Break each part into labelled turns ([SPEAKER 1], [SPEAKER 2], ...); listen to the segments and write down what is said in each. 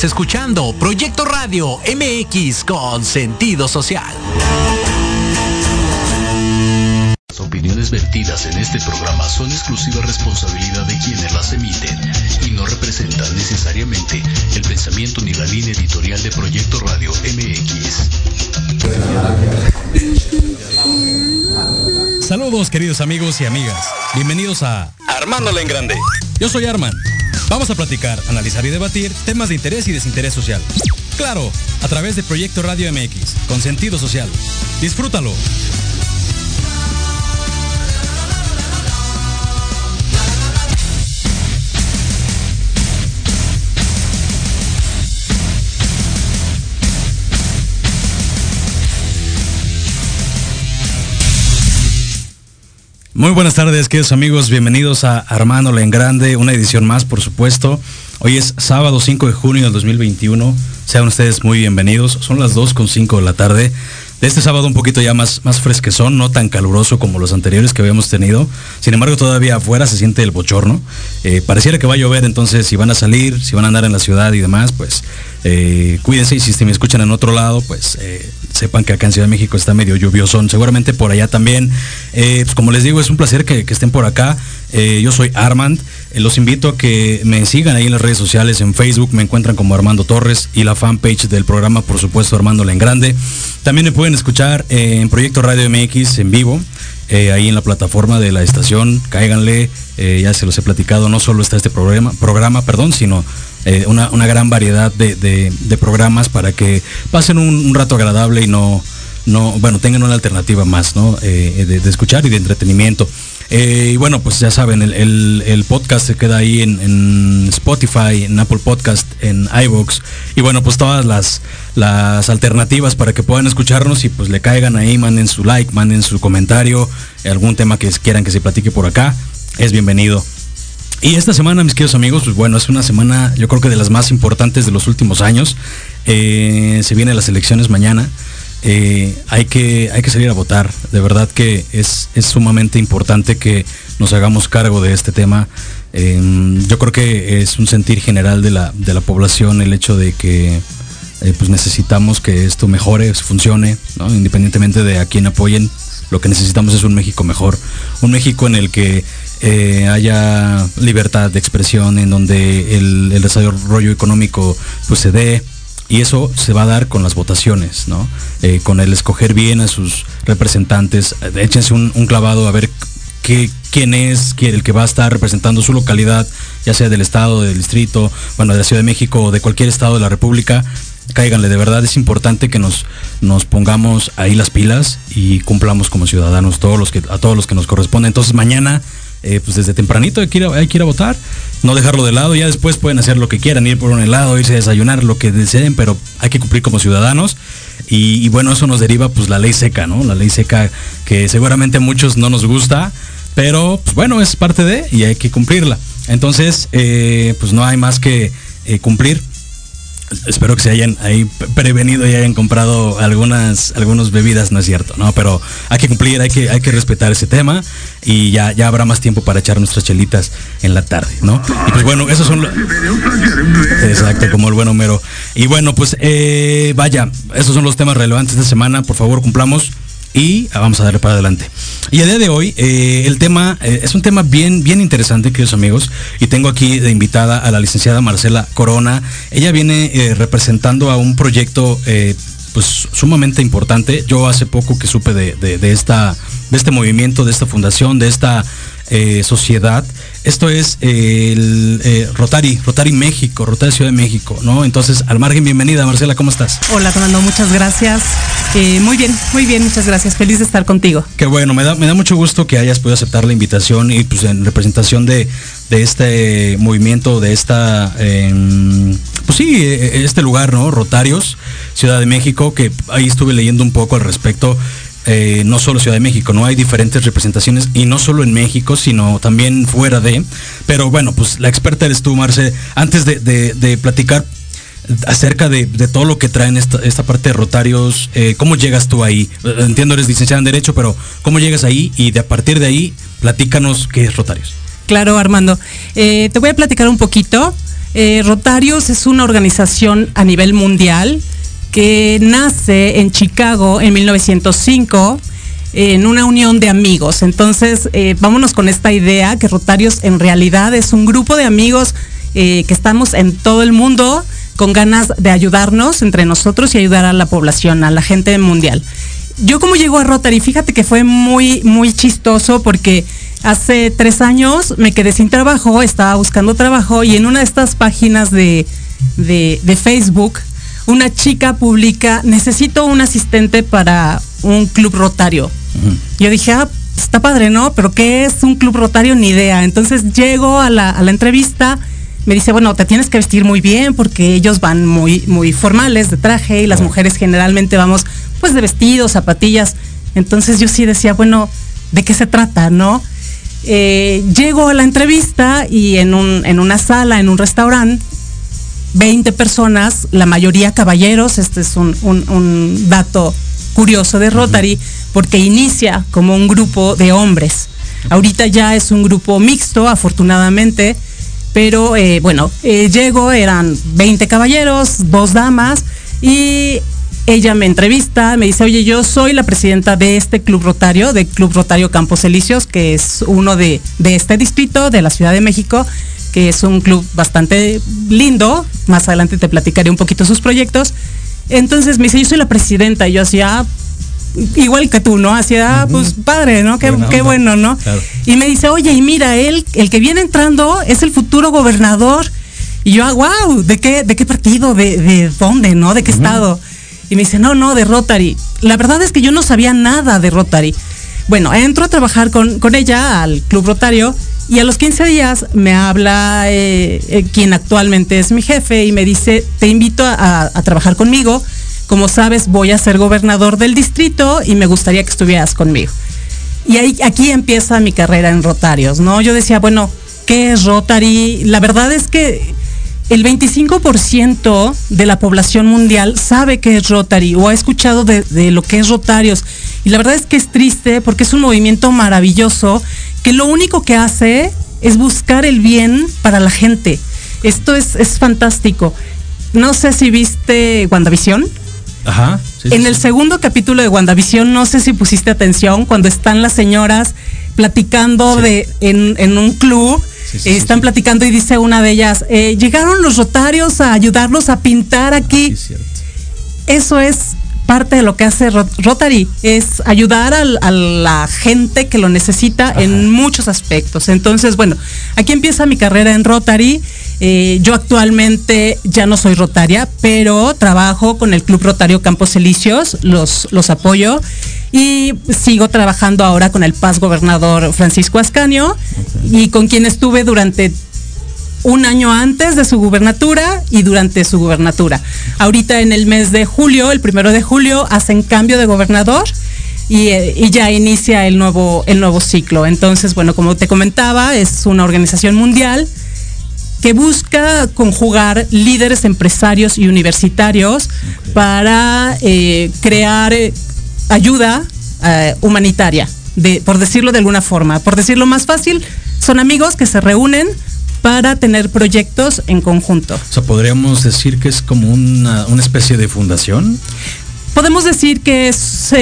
[SPEAKER 1] Estás escuchando Proyecto Radio MX con sentido social.
[SPEAKER 2] Las opiniones vertidas en este programa son exclusiva responsabilidad de quienes las emiten y no representan necesariamente el pensamiento ni la línea editorial de Proyecto Radio MX.
[SPEAKER 3] Saludos queridos amigos y amigas. Bienvenidos a
[SPEAKER 4] Armándola en Grande.
[SPEAKER 3] Yo soy Arman. Vamos a platicar, analizar y debatir temas de interés y desinterés social. Claro, a través de Proyecto Radio MX, con sentido social. Disfrútalo. Muy buenas tardes, queridos amigos. Bienvenidos a Armándole en Grande, una edición más, por supuesto. Hoy es sábado 5 de junio del 2021. Sean ustedes muy bienvenidos. Son las 2 con 5 de la tarde. De este sábado un poquito ya más, más fresquezón, no tan caluroso como los anteriores que habíamos tenido. Sin embargo, todavía afuera se siente el bochorno. Eh, pareciera que va a llover, entonces si van a salir, si van a andar en la ciudad y demás, pues eh, cuídense. Y si me escuchan en otro lado, pues eh, sepan que acá en Ciudad de México está medio lluvioso. Seguramente por allá también. pues como les digo, es un placer que estén por acá. yo soy Armand. Los invito a que me sigan ahí en las redes sociales. En Facebook me encuentran como Armando Torres y la fanpage del programa, por supuesto, Armándola en Grande. También me pueden escuchar en Proyecto Radio MX en vivo. ahí en la plataforma de la estación, cáiganle, ya se los he platicado, no solo está este programa, programa perdón, sino una, gran variedad de, programas para que pasen un, rato agradable y no, no, bueno, tengan una alternativa más, ¿no? de, escuchar y de entretenimiento. Y bueno, pues ya saben, el, podcast se queda ahí en, Spotify, en Apple Podcast, en iVoox. Y bueno, pues todas las, las alternativas para que puedan escucharnos y pues le caigan ahí, manden su like, manden su comentario, algún tema que quieran que se platique por acá, es bienvenido. Y esta semana, mis queridos amigos, pues bueno, es una semana yo creo que de las más importantes de los últimos años. Eh, se vienen las elecciones mañana. Eh, hay, que, hay que salir a votar. De verdad que es, es sumamente importante que nos hagamos cargo de este tema. Em, yo creo que es un sentir general de la, de la población el hecho de que eh, pues necesitamos que esto mejore, funcione, independientemente de a quién apoyen. Lo que necesitamos es un México mejor, un México en el que eh, haya libertad de expresión, en donde el, el, desarrollo económico pues se dé. Y eso se va a dar con las votaciones, ¿no? Eh, con el escoger bien a sus representantes. Échense un, clavado a ver qué, quién es el que va a estar representando su localidad, ya sea del estado, del distrito, bueno, de la Ciudad de México o de cualquier estado de la República cáiganle, de verdad es importante que nos, nos pongamos ahí las pilas y cumplamos como ciudadanos todos los que, a todos los que nos corresponde. Entonces mañana eh, pues desde tempranito hay que, ir a, votar, no dejarlo de lado, ya después pueden hacer lo que quieran, ir por un helado, irse a desayunar, lo que deseen, pero hay que cumplir como ciudadanos. Y, bueno, eso nos deriva pues la ley seca, ¿no? La ley seca que seguramente a muchos no nos gusta, pero pues bueno, es parte de y hay que cumplirla. Entonces, eh, pues no hay más que eh, cumplir espero que se hayan ahí prevenido y hayan comprado algunas algunas bebidas, no es cierto, ¿no? Pero hay que cumplir, hay que, hay que respetar ese tema y ya, ya habrá más tiempo para echar nuestras chelitas en la tarde, ¿no? Y pues bueno, esos son... Exacto, como el buen Homero. Y bueno, pues eh, vaya, esos son los temas relevantes de esta semana, por favor cumplamos y vamos a darle para adelante. Y a día de hoy, eh, el tema eh, es un tema bien, bien interesante, queridos amigos, y tengo aquí de invitada a la licenciada Marcela Corona. Ella viene eh, representando a un proyecto pues sumamente importante. Yo hace poco que supe de, de, esta, de este movimiento, de esta fundación, de esta sociedad esto es el eh, Rotary, Rotary México, Rotary Ciudad de México, ¿no? Entonces, al margen, bienvenida, Marcela, ¿cómo estás?
[SPEAKER 5] Hola, Fernando, muchas gracias. Eh, muy bien, muy bien, muchas gracias. Feliz de estar contigo.
[SPEAKER 3] Qué bueno, me da, me da mucho gusto que hayas podido aceptar la invitación y pues en representación de, este movimiento, de esta, em, pues sí, e, e, este lugar, ¿no? Rotarios, Ciudad de México, que ahí estuve leyendo un poco al respecto. Eh, no solo Ciudad de México, no hay diferentes representaciones y no solo en México, sino también fuera de. Pero bueno, pues la experta eres tú, Marce. Antes de, platicar acerca de, todo lo que traen esta, esta parte de Rotarios, eh, ¿cómo llegas tú ahí? Entiendo, eres licenciada en Derecho, pero ¿cómo llegas ahí? Y de a partir de ahí, platícanos qué es Rotarios.
[SPEAKER 5] Claro, Armando. Eh, te voy a platicar un poquito. Eh, Rotarios es una organización a nivel mundial que nace en Chicago en 1905 en una unión de amigos. Entonces, eh, vámonos con esta idea que Rotarios en realidad es un grupo de amigos eh, que estamos en todo el mundo con ganas de ayudarnos entre nosotros y ayudar a la población, a la gente mundial. Yo como llego a Rotary, fíjate que fue muy, muy chistoso porque hace tres años me quedé sin trabajo, estaba buscando trabajo y en una de estas páginas de, de, Facebook, una chica publica, necesito un asistente para un club rotario. Yo dije, ah, está padre, ¿no? Pero ¿qué es un club rotario? Ni idea. Entonces llego a la, a la entrevista me dice, bueno, te tienes que vestir muy bien porque ellos van muy, muy formales de traje y las mujeres generalmente vamos pues de vestidos, zapatillas. Entonces yo sí decía, bueno, ¿de qué se trata, no? Eh, llego a la entrevista y en, un, en una sala, en un restaurante, 20 personas, la mayoría caballeros, este es un, un, dato curioso de Rotary, porque inicia como un grupo de hombres. Ahorita ya es un grupo mixto, afortunadamente, pero eh, bueno, eh, llego, eran 20 caballeros, dos damas, y ella me entrevista, me dice, oye, yo soy la presidenta de este club rotario, de Club Rotario Campos Elíseos, que es uno de, de este distrito de la Ciudad de México, que es un club bastante lindo. Más adelante te platicaré un poquito sus proyectos. Entonces me dice, yo soy la presidenta. Y yo hacía, igual que tú, ¿no? Hacía, pues padre, ¿no? Qué, bueno, ¿no? Y me dice, oye, y mira, él, el que viene entrando es el futuro gobernador. Y yo, ah, wow, ¿de qué, de qué partido? ¿De, de dónde, no? ¿De qué estado? Y me dice, no, no, de Rotary. La verdad es que yo no sabía nada de Rotary. Bueno, entro a trabajar con, con ella al Club Rotario y a los 15 días me habla eh, eh, quien actualmente es mi jefe y me dice, te invito a, a trabajar conmigo como sabes, voy a ser gobernador del distrito y me gustaría que estuvieras conmigo. Y ahí, aquí empieza mi carrera en Rotarios, ¿no? Yo decía, bueno, ¿qué es Rotary? La verdad es que el 25% de la población mundial sabe qué es Rotary o ha escuchado de, de, lo que es Rotarios. Y la verdad es que es triste porque es un movimiento maravilloso que lo único que hace es buscar el bien para la gente. Esto es, es fantástico. No sé si viste WandaVision.
[SPEAKER 3] Ajá.
[SPEAKER 5] en el segundo capítulo de WandaVision, no sé si pusiste atención, cuando están las señoras platicando de en, un club, están platicando y dice una de ellas, eh, llegaron los rotarios a ayudarlos a pintar aquí. Eso es parte de lo que hace Rotary, es ayudar a, la gente que lo necesita en muchos aspectos. Entonces, bueno, aquí empieza mi carrera en Rotary. Eh, yo actualmente ya no soy rotaria, pero trabajo con el Club Rotario Campos Elíseos, los, los apoyo y sigo trabajando ahora con el Paz Gobernador Francisco Ascanio y con quien estuve durante un año antes de su gubernatura y durante su gubernatura. Ahorita en el mes de julio, el primero de julio, hacen cambio de gobernador. Y, eh, ya inicia el nuevo, el nuevo ciclo. Entonces, bueno, como te comentaba, es una organización mundial que busca conjugar líderes empresarios y universitarios para eh, crear eh, ayuda humanitaria, de, por decirlo de alguna forma. Por decirlo más fácil, son amigos que se reúnen para tener proyectos en conjunto.
[SPEAKER 3] O sea, podríamos decir que es como una, una especie de fundación.
[SPEAKER 5] Podemos decir que es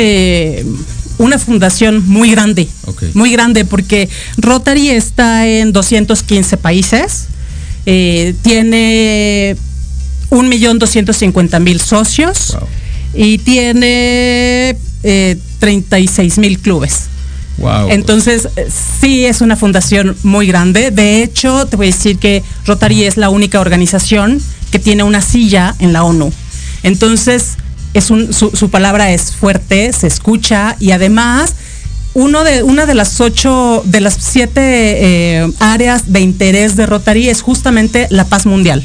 [SPEAKER 5] una fundación muy grande, okay. muy grande, porque Rotary está en 215 países eh, tiene un millón doscientos cincuenta mil socios y tiene eh, 36 mil clubes. Entonces, sí es una fundación muy grande. De hecho, te voy a decir que Rotary es la única organización que tiene una silla en la ONU. Entonces, es su palabra es fuerte, se escucha y además uno de, una de las ocho, de las siete eh, áreas de interés de Rotary es justamente la paz mundial.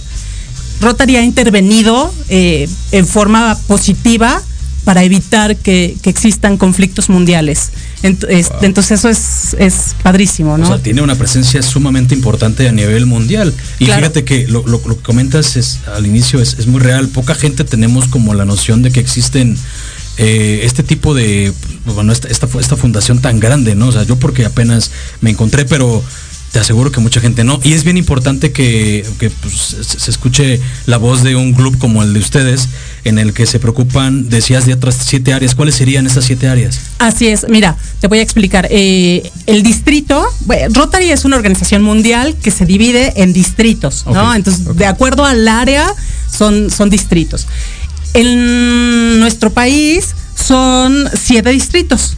[SPEAKER 5] Rotary ha intervenido eh, en forma positiva para evitar que, existan conflictos mundiales. Entonces eso es, es padrísimo, ¿no?
[SPEAKER 3] O sea, tiene una presencia sumamente importante a nivel mundial. Y fíjate que lo, lo, que comentas es, al inicio es, es muy real. Poca gente tenemos como la noción de que existen eh, este tipo de, bueno, esta, esta, esta, fundación tan grande, ¿no? O sea, yo porque apenas me encontré, pero te aseguro que mucha gente no. Y es bien importante que, pues, se escuche la voz de un club como el de ustedes, en el que se preocupan, decías, de otras siete áreas. ¿Cuáles serían esas siete áreas?
[SPEAKER 5] Así es, mira, te voy a explicar. Eh, el distrito, Rotary es una organización mundial que se divide en distritos, ¿no? Entonces, de acuerdo al área, son, son distritos. En nuestro país son siete distritos.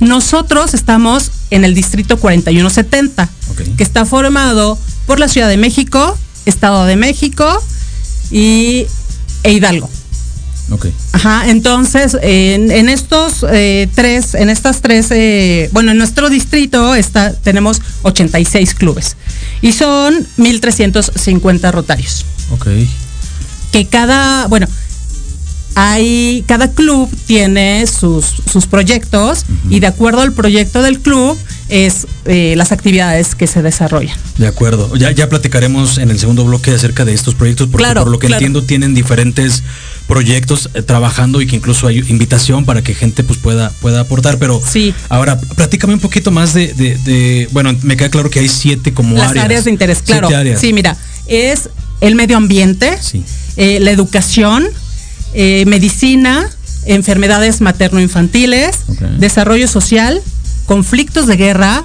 [SPEAKER 5] Nosotros estamos en el distrito 4170, que está formado por la Ciudad de México, Estado de México y e Hidalgo. Ajá, entonces en, estos eh, tres, en estas tres, eh, bueno, en nuestro distrito está, tenemos 86 clubes y son 1.350 rotarios.
[SPEAKER 3] Ok.
[SPEAKER 5] Que cada, bueno, hay, cada club tiene sus, sus proyectos y de acuerdo al proyecto del club es eh, las actividades que se desarrollan.
[SPEAKER 3] De acuerdo. Ya, ya platicaremos en el segundo bloque acerca de estos proyectos, porque por lo que entiendo tienen diferentes proyectos eh, trabajando y que incluso hay invitación para que gente pues pueda, pueda aportar. Pero
[SPEAKER 5] sí.
[SPEAKER 3] ahora, platícame un poquito más de, bueno, me queda claro que hay siete como
[SPEAKER 5] las áreas. de interés, claro. Sí, mira, es el medio ambiente, eh, la educación, eh, medicina, enfermedades materno-infantiles, desarrollo social, conflictos de guerra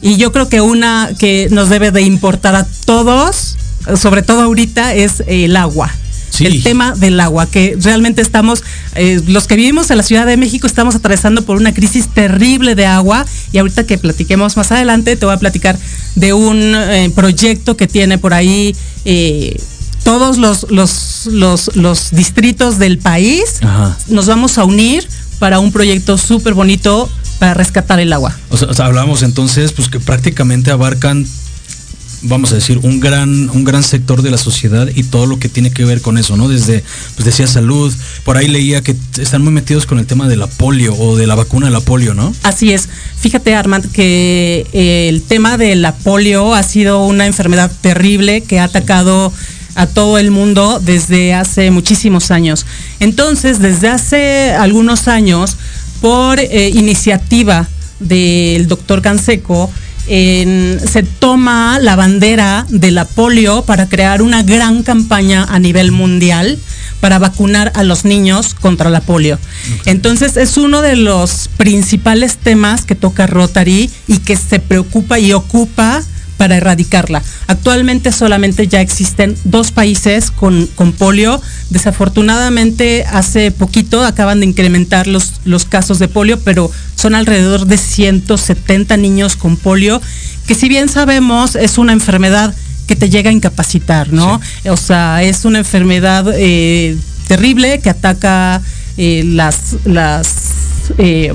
[SPEAKER 5] y yo creo que una que nos debe de importar a todos, sobre todo ahorita, es el agua. El tema del agua, que realmente estamos, eh, los que vivimos en la Ciudad de México estamos atravesando por una crisis terrible de agua y ahorita que platiquemos más adelante te voy a platicar de un eh, proyecto que tiene por ahí todos los, los, los, distritos del país nos vamos a unir para un proyecto súper bonito para rescatar el agua.
[SPEAKER 3] O sea, hablamos entonces, pues que prácticamente abarcan vamos a decir, un gran, un gran sector de la sociedad y todo lo que tiene que ver con eso, ¿no? Desde, pues decía salud, por ahí leía que están muy metidos con el tema de la polio o de la vacuna de la polio, ¿no?
[SPEAKER 5] Así es. Fíjate, Armand, que eh, el tema de la polio ha sido una enfermedad terrible que ha atacado a todo el mundo desde hace muchísimos años. Entonces, desde hace algunos años, por eh, iniciativa del doctor Canseco, se toma la bandera de la polio para crear una gran campaña a nivel mundial para vacunar a los niños contra la polio. Entonces es uno de los principales temas que toca Rotary y que se preocupa y ocupa para erradicarla. Actualmente solamente ya existen dos países con, con polio. Desafortunadamente hace poquito acaban de incrementar los, los casos de polio, pero son alrededor de 170 niños con polio, que si bien sabemos es una enfermedad que te llega a incapacitar, ¿no? O sea, es una enfermedad eh, terrible que ataca eh, las, las, eh,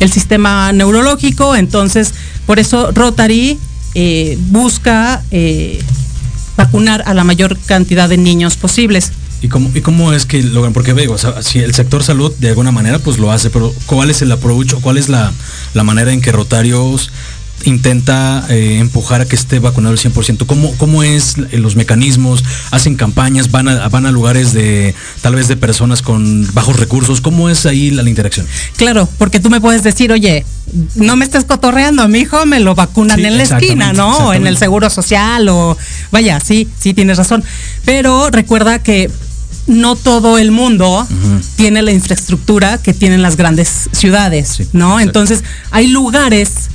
[SPEAKER 5] el sistema neurológico, entonces por eso Rotary eh, busca eh, vacunar a la mayor cantidad de niños posibles.
[SPEAKER 3] ¿Y cómo, ¿Y cómo es que logran? Porque veo, si el sector salud de alguna manera pues lo hace, pero ¿cuál es el approach cuál es la, la manera en que Rotarios intenta eh, empujar a que esté vacunado el 100%? ¿Cómo, cómo es los mecanismos? ¿Hacen campañas? ¿Van a, van a lugares de tal vez de personas con bajos recursos? ¿Cómo es ahí la, interacción?
[SPEAKER 5] Claro, porque tú me puedes decir, oye, no me estés cotorreando, a mi hijo me lo vacunan en la esquina, ¿no? O en el seguro social o vaya, sí, sí tienes razón. Pero recuerda que no todo el mundo tiene la infraestructura que tienen las grandes ciudades, ¿no? Entonces, hay lugares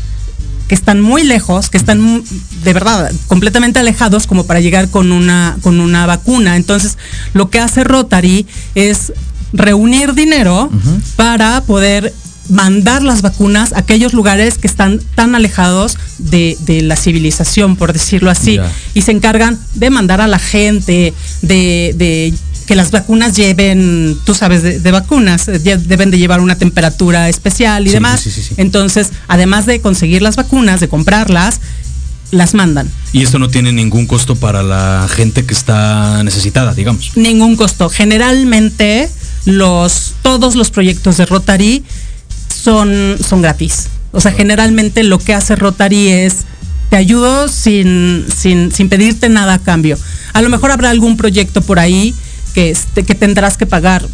[SPEAKER 5] que están muy lejos, que están de verdad completamente alejados como para llegar con una, con una vacuna. Entonces, lo que hace Rotary es reunir dinero para poder mandar las vacunas a aquellos lugares que están tan alejados de, la civilización, por decirlo así, y se encargan de mandar a la gente, de, de que las vacunas lleven, tú sabes, de, vacunas, eh, deben de llevar una temperatura especial y demás. Entonces, además de conseguir las vacunas, de comprarlas, las mandan.
[SPEAKER 3] Y esto no tiene ningún costo para la gente que está necesitada, digamos.
[SPEAKER 5] Ningún costo. Generalmente los todos los proyectos de Rotary son son gratis. O sea, generalmente lo que hace Rotary es te ayudo sin, sin, sin pedirte nada a cambio. A lo mejor habrá algún proyecto por ahí que, este, que tendrás que pagar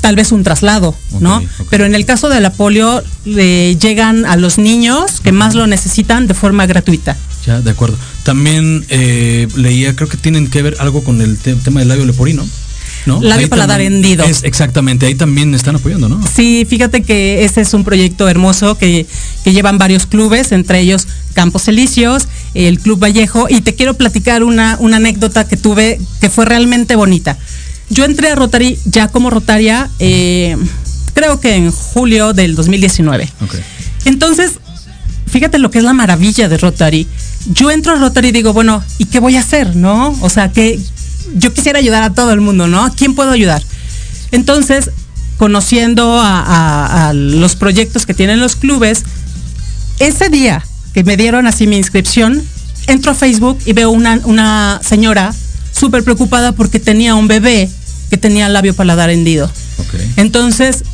[SPEAKER 5] tal vez un traslado, ¿no? Pero en el caso de la polio le llegan a los niños que más lo necesitan de forma gratuita.
[SPEAKER 3] Ya, de acuerdo. También eh, leía, creo que tienen que ver algo con el te- tema del labio leporino, ¿no?
[SPEAKER 5] Labio
[SPEAKER 3] Ahí
[SPEAKER 5] paladar
[SPEAKER 3] también-
[SPEAKER 5] hendido.
[SPEAKER 3] es- exactamente, ahí también están apoyando, ¿no?
[SPEAKER 5] Sí, fíjate que ese es un proyecto hermoso que, que llevan varios clubes, entre ellos Campos Elíseos, el Club Vallejo, y te quiero platicar una, una anécdota que tuve que fue realmente bonita. Yo entré a Rotary ya como rotaria, eh, creo que en julio del 2019.
[SPEAKER 3] Ok.
[SPEAKER 5] Entonces, fíjate lo que es la maravilla de Rotary. Yo entro a Rotary y digo, bueno, ¿y qué voy a hacer, no? O sea, que yo quisiera ayudar a todo el mundo, ¿no? ¿A quién puedo ayudar? Entonces, conociendo a, a- a los proyectos que tienen los clubes, ese día que me dieron así mi inscripción, entro a Facebook y veo una, una señora súper preocupada porque tenía un bebé que tenía labio paladar hendido. Entonces,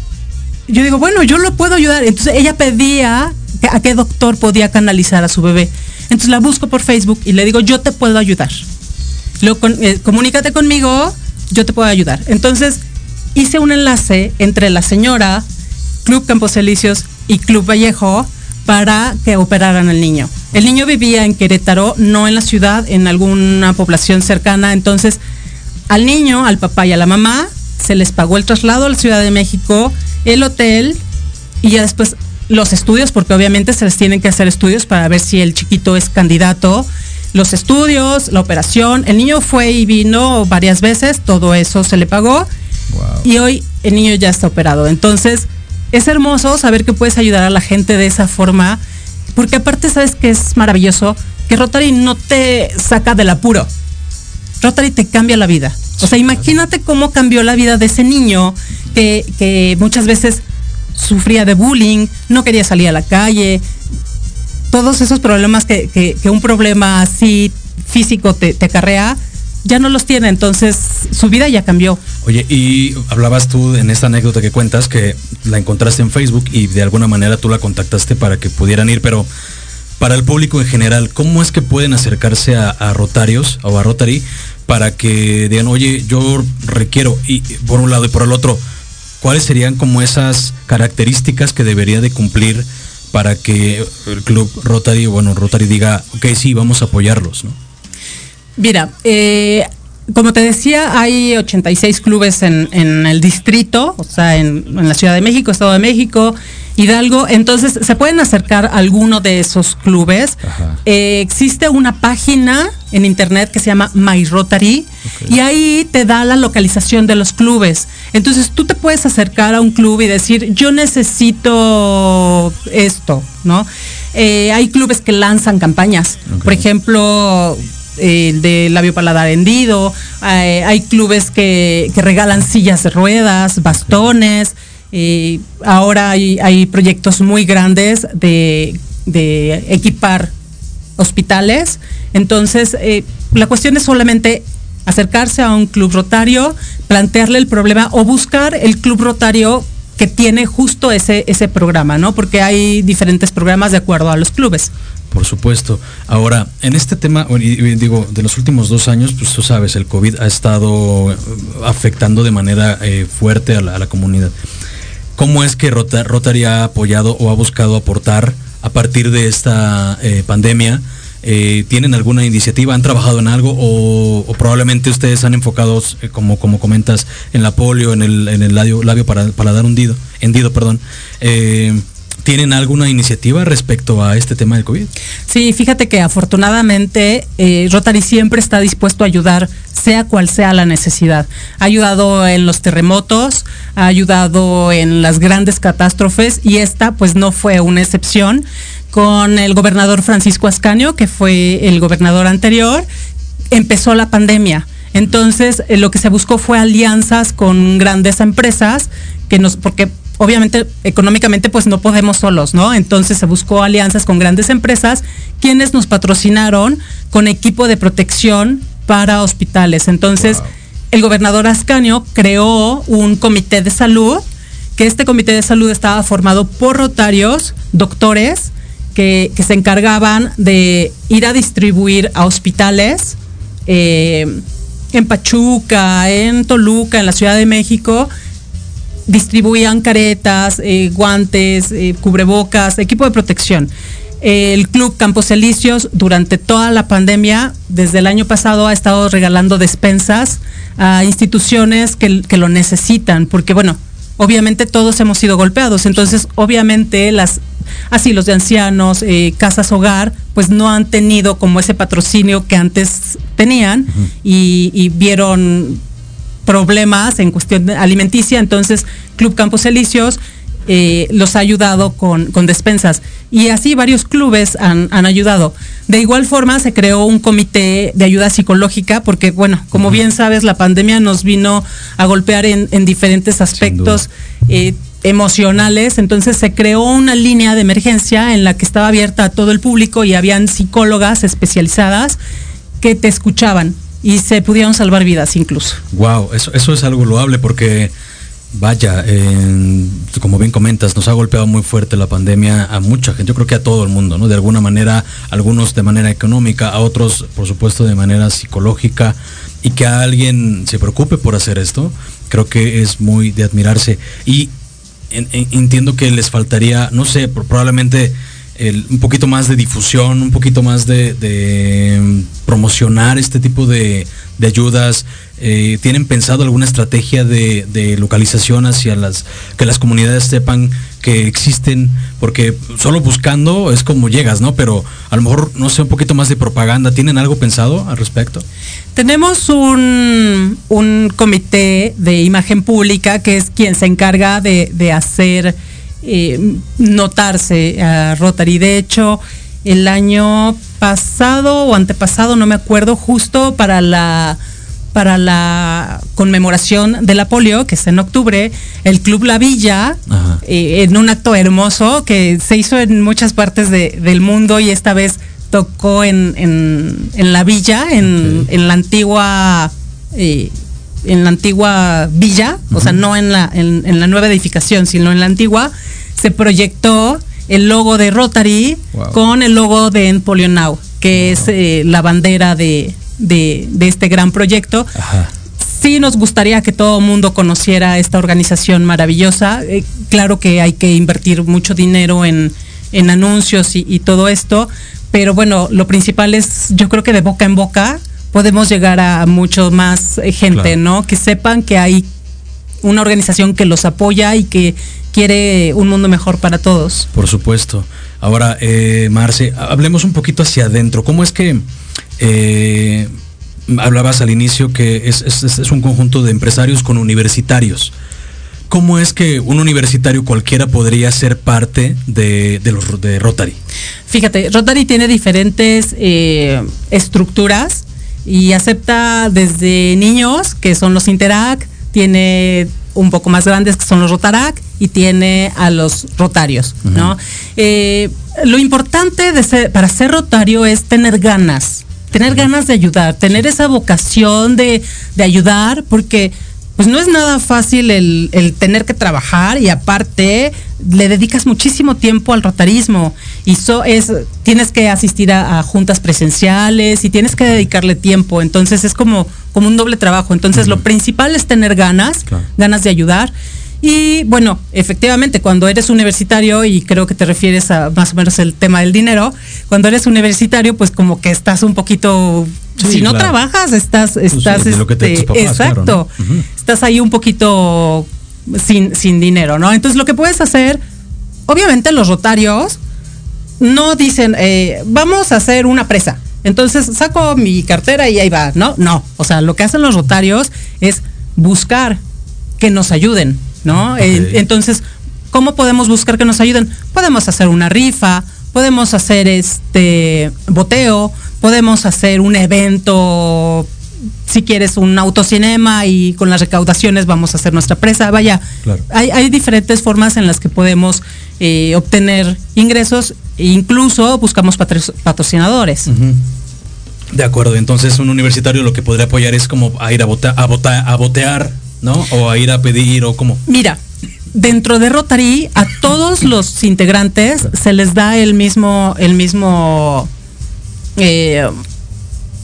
[SPEAKER 5] yo digo, bueno, yo lo puedo ayudar. Entonces ella pedía que- a qué doctor podía canalizar a su bebé. Entonces la busco por Facebook y le digo, yo te puedo ayudar. Con- eh, comunícate conmigo, yo te puedo ayudar. Entonces hice un enlace entre la señora, Club Campos Elíseos y Club Vallejo para que operaran al niño. El niño vivía en Querétaro, no en la ciudad, en alguna población cercana. Entonces, al niño, al papá y a la mamá, se les pagó el traslado a la Ciudad de México, el hotel y ya después los estudios, porque obviamente se les tienen que hacer estudios para ver si el chiquito es candidato. Los estudios, la operación, el niño fue y vino varias veces, todo eso se le pagó
[SPEAKER 3] Wow.
[SPEAKER 5] y hoy el niño ya está operado. Entonces, es hermoso saber que puedes ayudar a la gente de esa forma, porque aparte sabes que es maravilloso, que Rotary no te saca del apuro. Rotary te cambia la vida. O sea, imagínate cómo cambió la vida de ese niño que, que muchas veces sufría de bullying, no quería salir a la calle, todos esos problemas que, que- un problema así físico te, te acarrea, ya no los tiene, entonces su vida ya cambió.
[SPEAKER 3] Oye, y hablabas tú en esta anécdota que cuentas que la encontraste en Facebook y de alguna manera tú la contactaste para que pudieran ir, pero para el público en general, ¿cómo es que pueden acercarse a, a Rotarios o a Rotary para que digan, oye, yo requiero, y por un lado y por el otro, ¿cuáles serían como esas características que debería de cumplir para que el club Rotary, bueno, Rotary diga, ok, sí, vamos a apoyarlos, ¿no?
[SPEAKER 5] Mira, eh, como te decía, hay 86 clubes en, en el distrito, o sea, en, en la Ciudad de México, Estado de México, Hidalgo. Entonces, se pueden acercar a alguno de esos clubes. Eh, existe una página en internet que se llama My Rotary y ahí te da la localización de los clubes. Entonces, tú te puedes acercar a un club y decir, yo necesito esto, ¿no? Eh, hay clubes que lanzan campañas. Por ejemplo, el de labio paladar hendido, eh, hay clubes que, que regalan sillas de ruedas, bastones, ahora hay, hay proyectos muy grandes de, de equipar hospitales, entonces eh, la cuestión es solamente acercarse a un club rotario, plantearle el problema o buscar el club rotario que tiene justo ese, ese programa, ¿no? Porque hay diferentes programas de acuerdo a los clubes.
[SPEAKER 3] Por supuesto. Ahora, en este tema, y- digo, de los últimos dos años, pues tú sabes, el COVID ha estado eh, afectando de manera eh, fuerte a la, comunidad. ¿Cómo es que Rota- Rotary ha apoyado o ha buscado aportar a partir de esta eh, pandemia? ¿Tienen alguna iniciativa? ¿Han trabajado en algo? ¿O, probablemente ustedes han enfocado, como, como comentas, en la polio, en el, en el labio, labio para, paladar hundido, hendido? Perdón. ¿Tienen alguna iniciativa respecto a este tema del COVID?
[SPEAKER 5] Sí, fíjate que afortunadamente eh, Rotary siempre está dispuesto a ayudar, sea cual sea la necesidad. Ha ayudado en los terremotos, ha ayudado en las grandes catástrofes y esta pues no fue una excepción con el gobernador Francisco Ascanio, que fue el gobernador anterior, empezó la pandemia. Entonces, eh, lo que se buscó fue alianzas con grandes empresas que nos, porque obviamente económicamente pues no podemos solos, ¿no? Entonces se buscó alianzas con grandes empresas quienes nos patrocinaron con equipo de protección para hospitales. Entonces,
[SPEAKER 3] Wow.
[SPEAKER 5] el gobernador Ascanio creó un comité de salud, que este comité de salud estaba formado por rotarios, doctores, que, que se encargaban de ir a distribuir a hospitales eh, en Pachuca, en Toluca, en la Ciudad de México, distribuían caretas, eh, guantes, eh, cubrebocas, equipo de protección. El Club Campos Elíseos durante toda la pandemia, desde el año pasado, ha estado regalando despensas a instituciones que, que lo necesitan, porque bueno, obviamente todos hemos sido golpeados, entonces obviamente las asilos de ancianos, eh, casas hogar, pues no han tenido como ese patrocinio que antes tenían y, y vieron problemas en cuestión alimenticia, entonces Club Campos Elíseos eh, los ha ayudado con, con, despensas. Y así varios clubes han, han, ayudado. De igual forma se creó un comité de ayuda psicológica porque, bueno, como bien sabes, la pandemia nos vino a golpear en, en diferentes aspectos eh, emocionales. Entonces se creó una línea de emergencia en la que estaba abierta a todo el público y habían psicólogas especializadas que te escuchaban y se pudieron salvar vidas incluso.
[SPEAKER 3] Wow, eso, eso es algo loable porque vaya, eh, como bien comentas, nos ha golpeado muy fuerte la pandemia a mucha gente, yo creo que a todo el mundo, ¿no? De alguna manera, algunos de manera económica, a otros, por supuesto, de manera psicológica, y que a alguien se preocupe por hacer esto, creo que es muy de admirarse. Y en, en, entiendo que les faltaría, no sé, probablemente un poquito más de difusión, un poquito más de, de promocionar este tipo de, ayudas. Eh, ¿Tienen pensado alguna estrategia de, localización hacia las que las comunidades sepan que existen? Porque solo buscando es como llegas, ¿no? Pero a lo mejor, no sé, un poquito más de propaganda. ¿Tienen algo pensado al respecto?
[SPEAKER 5] Tenemos un, comité de imagen pública que es quien se encarga de hacer eh, notarse a Rotary. De hecho, el año pasado o antepasado, no me acuerdo, justo para la para la conmemoración de la polio, que es en octubre, el Club La Villa, eh, en un acto hermoso que se hizo en muchas partes de, del mundo y esta vez tocó en, en, en la villa, en, okay. en la antigua eh, en la antigua villa, uh -huh. o sea, no en la, en, en, la nueva edificación, sino en la antigua, se proyectó el logo de Rotary wow. con el logo de Empolio Now, que wow. es eh, la bandera de, de, de, este gran proyecto. Ajá. Sí nos gustaría que todo el mundo conociera esta organización maravillosa. Eh, claro que hay que invertir mucho dinero en, en anuncios y, y todo esto, pero bueno, lo principal es, yo creo que de boca en boca, podemos llegar a mucho más eh, gente, claro. ¿no? Que sepan que hay una organización que los apoya y que quiere un mundo mejor para todos.
[SPEAKER 3] Por supuesto. Ahora, eh, Marce, hablemos un poquito hacia adentro. ¿Cómo es que eh, hablabas al inicio que es, es, es, un conjunto de empresarios con universitarios? ¿Cómo es que un universitario cualquiera podría ser parte de, de los de Rotary?
[SPEAKER 5] Fíjate, Rotary tiene diferentes eh, estructuras y acepta desde niños, que son los Interac, tiene un poco más grandes, que son los Rotarac, y tiene a los rotarios, uh -huh. ¿no? Eh, lo importante de ser, para ser rotario es tener ganas, tener ganas de ayudar, tener esa vocación de, de ayudar, porque pues no es nada fácil el, el, tener que trabajar y aparte le dedicas muchísimo tiempo al rotarismo y so es tienes que asistir a, a, juntas presenciales y tienes que dedicarle tiempo entonces es como como un doble trabajo entonces uh -huh. lo principal es tener ganas claro. ganas de ayudar y bueno, efectivamente, cuando eres universitario, y creo que te refieres a más o menos el tema del dinero, cuando eres universitario, pues como que estás un poquito, sí, si no claro. trabajas, estás, estás,
[SPEAKER 3] sí, este, papás,
[SPEAKER 5] exacto,
[SPEAKER 3] claro, ¿no? uh -huh.
[SPEAKER 5] estás ahí un poquito sin, sin dinero, ¿no? Entonces lo que puedes hacer, obviamente los rotarios no dicen, eh, vamos a hacer una presa. Entonces saco mi cartera y ahí va, ¿no? No, o sea, lo que hacen los rotarios es buscar que nos ayuden, ¿no? Okay. Entonces, ¿cómo podemos buscar que nos ayuden? Podemos hacer una rifa, podemos hacer este boteo, podemos hacer un evento, si quieres un autocinema y con las recaudaciones vamos a hacer nuestra presa. Vaya, claro. hay, hay, diferentes formas en las que podemos eh, obtener ingresos e incluso buscamos patrocinadores. Uh
[SPEAKER 3] -huh. De acuerdo, entonces un universitario lo que podría apoyar es como a ir a, bota, a, bota, a botear ¿no? O a ir a pedir o cómo.
[SPEAKER 5] Mira, dentro de Rotary a todos los integrantes se les da el mismo el mismo eh,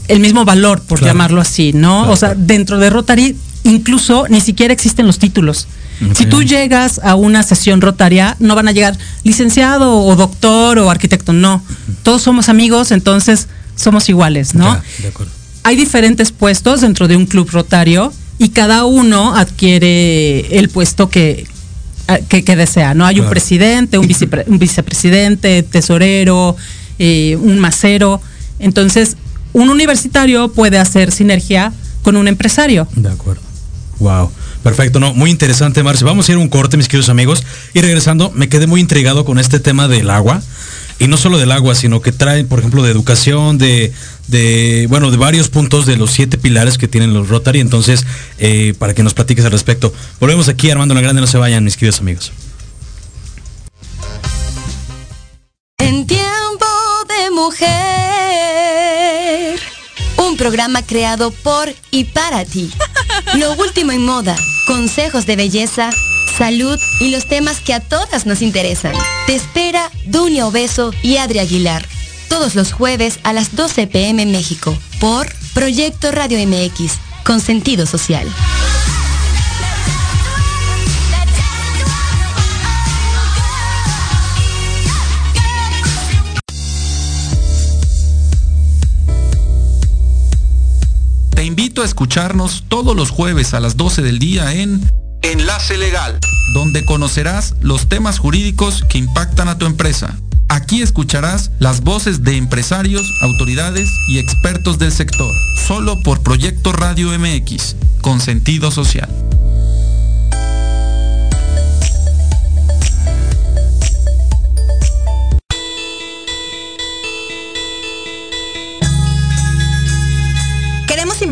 [SPEAKER 5] el mismo valor por claro. llamarlo así, ¿no? Claro, o sea, dentro de Rotary incluso ni siquiera existen los títulos. Si tú llegas a una sesión rotaria, no van a llegar licenciado o doctor o arquitecto, no. Todos somos amigos, entonces somos iguales, ¿no? Hay diferentes puestos dentro de un club rotario y cada uno adquiere el puesto que, que, desea, ¿no? Hay un presidente, un, vicepresidente, tesorero, eh, un macero. Entonces, un universitario puede hacer sinergia con un empresario.
[SPEAKER 3] De acuerdo. Wow. Perfecto, no, muy interesante, Marce. Vamos a ir a un corte, mis queridos amigos. Y regresando, me quedé muy intrigado con este tema del agua. Y no solo del agua, sino que trae, por ejemplo, de educación, de, de bueno, de varios puntos de los siete pilares que tienen los Rotary. Entonces, eh, para que nos platiques al respecto. Volvemos aquí, Armando La Grande, no se vayan, mis queridos amigos.
[SPEAKER 4] En tiempo de mujer. Un programa creado por y para ti. Lo último en moda, consejos de belleza, salud y los temas que a todas nos interesan. Te espera Dunia Obeso y Adri Aguilar. Todos los jueves a las 12 pm en México por Proyecto Radio MX con sentido social.
[SPEAKER 6] Te invito a escucharnos todos los jueves a las 12 del día en Enlace Legal, donde conocerás los temas jurídicos que impactan a tu empresa. Aquí escucharás las voces de empresarios, autoridades y expertos del sector, solo por Proyecto Radio MX, con sentido social.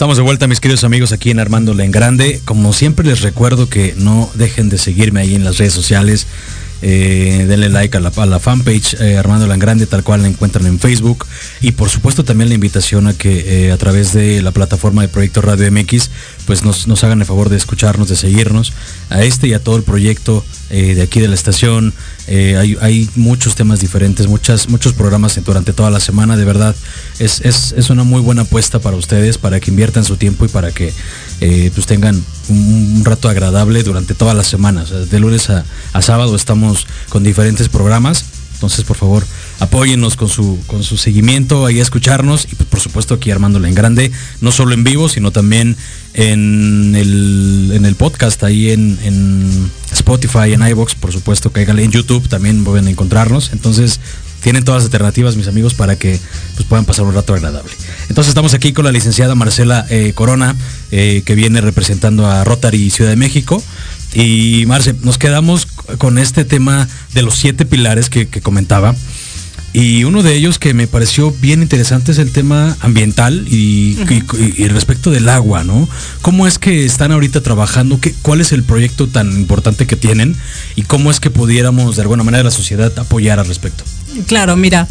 [SPEAKER 3] Estamos de vuelta, mis queridos amigos, aquí en Armándole en Grande. Como siempre les recuerdo que no dejen de seguirme ahí en las redes sociales. Eh, denle like a la, fanpage eh, Armando en Grande, tal cual la encuentran en Facebook. Y por supuesto también la invitación a que eh, a través de la plataforma de Proyecto Radio MX, pues nos, hagan el favor de escucharnos, de seguirnos a este y a todo el proyecto eh, de aquí de la estación. Hay, hay, muchos temas diferentes, muchos programas durante toda la semana. De verdad, es, es, es una muy buena apuesta para ustedes, para que inviertan su tiempo y para que pues tengan un, rato agradable durante todas las semanas. De lunes a, sábado estamos con diferentes programas. Entonces, por favor, apóyennos con su, con su seguimiento, ahí a escucharnos y por supuesto aquí armándola en grande, no solo en vivo, sino también en el, en el podcast, ahí en, en Spotify, en iBox, por supuesto, cáigale en YouTube, también pueden encontrarnos. Entonces, tienen todas las alternativas, mis amigos, para que pues, puedan pasar un rato agradable. Entonces estamos aquí con la licenciada Marcela eh, Corona, eh, que viene representando a Rotary Ciudad de México. Y Marce, nos quedamos con este tema de los siete pilares que, comentaba. Y uno de ellos que me pareció bien interesante es el tema ambiental y, respecto del agua, ¿no? ¿Cómo es que están ahorita trabajando? ¿Qué, ¿Cuál es el proyecto tan importante que tienen? ¿Y cómo es que pudiéramos de alguna manera la sociedad apoyar al respecto?
[SPEAKER 5] Claro, mira,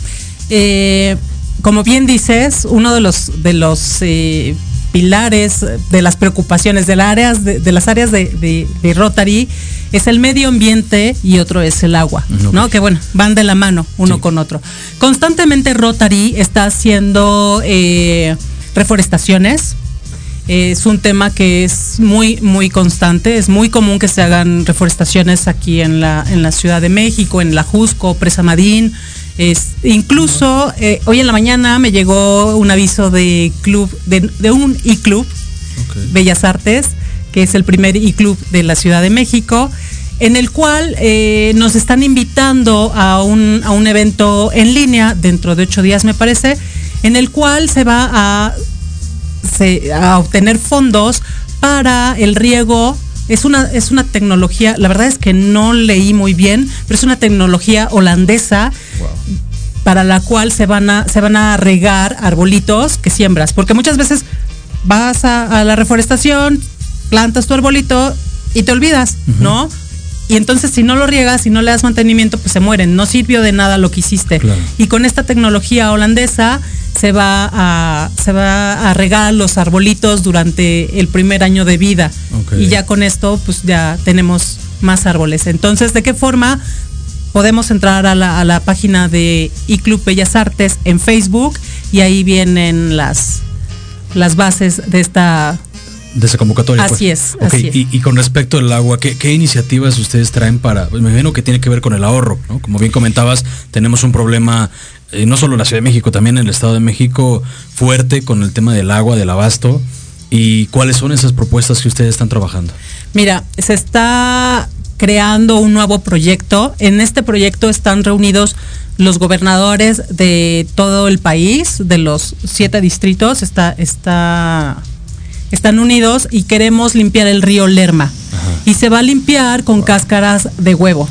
[SPEAKER 5] eh, como bien dices, uno de los de los eh, pilares de las preocupaciones de, las áreas de, las áreas de, Rotary es el medio ambiente y otro es el agua, ¿no? Que bueno, van de la mano uno con otro. Constantemente Rotary está haciendo eh, reforestaciones Es un tema que es muy, muy constante. Es muy común que se hagan reforestaciones aquí en la, en la Ciudad de México, en la Jusco, Presa Madín. Es, incluso eh, hoy en la mañana me llegó un aviso de club, de, de un e-club, Bellas Artes, que es el primer e-club de la Ciudad de México, en el cual eh, nos están invitando a un, a un evento en línea, dentro de ocho días me parece, en el cual se va a a obtener fondos para el riego. Es una, es una tecnología, la verdad es que no leí muy bien, pero es una tecnología holandesa para la cual se van, a, se van a regar arbolitos que siembras. Porque muchas veces vas a, la reforestación, plantas tu arbolito y te olvidas, ¿no? Y entonces si no lo riegas, si no le das mantenimiento, pues se mueren. No sirvió de nada lo que hiciste. Y con esta tecnología holandesa se va a se va a regar los arbolitos durante el primer año de vida. Y ya con esto, pues ya tenemos más árboles. Entonces, ¿de qué forma? Podemos entrar a la, a la página de iClub Bellas Artes en Facebook y ahí vienen las, las bases de esta
[SPEAKER 3] de esa convocatoria.
[SPEAKER 5] Así
[SPEAKER 3] pues.
[SPEAKER 5] es. Así
[SPEAKER 3] y, y, con respecto al agua, ¿qué, iniciativas ustedes traen para, pues, me imagino que tiene que ver con el ahorro, ¿no? Como bien comentabas, tenemos un problema, eh, no solo en la Ciudad de México, también en el Estado de México, fuerte con el tema del agua, del abasto. ¿Y cuáles son esas propuestas que ustedes están trabajando?
[SPEAKER 5] Mira, se está creando un nuevo proyecto. En este proyecto están reunidos los gobernadores de todo el país, de los siete distritos. Está, está están unidos y queremos limpiar el río Lerma. Y se va a limpiar con cáscaras de huevo.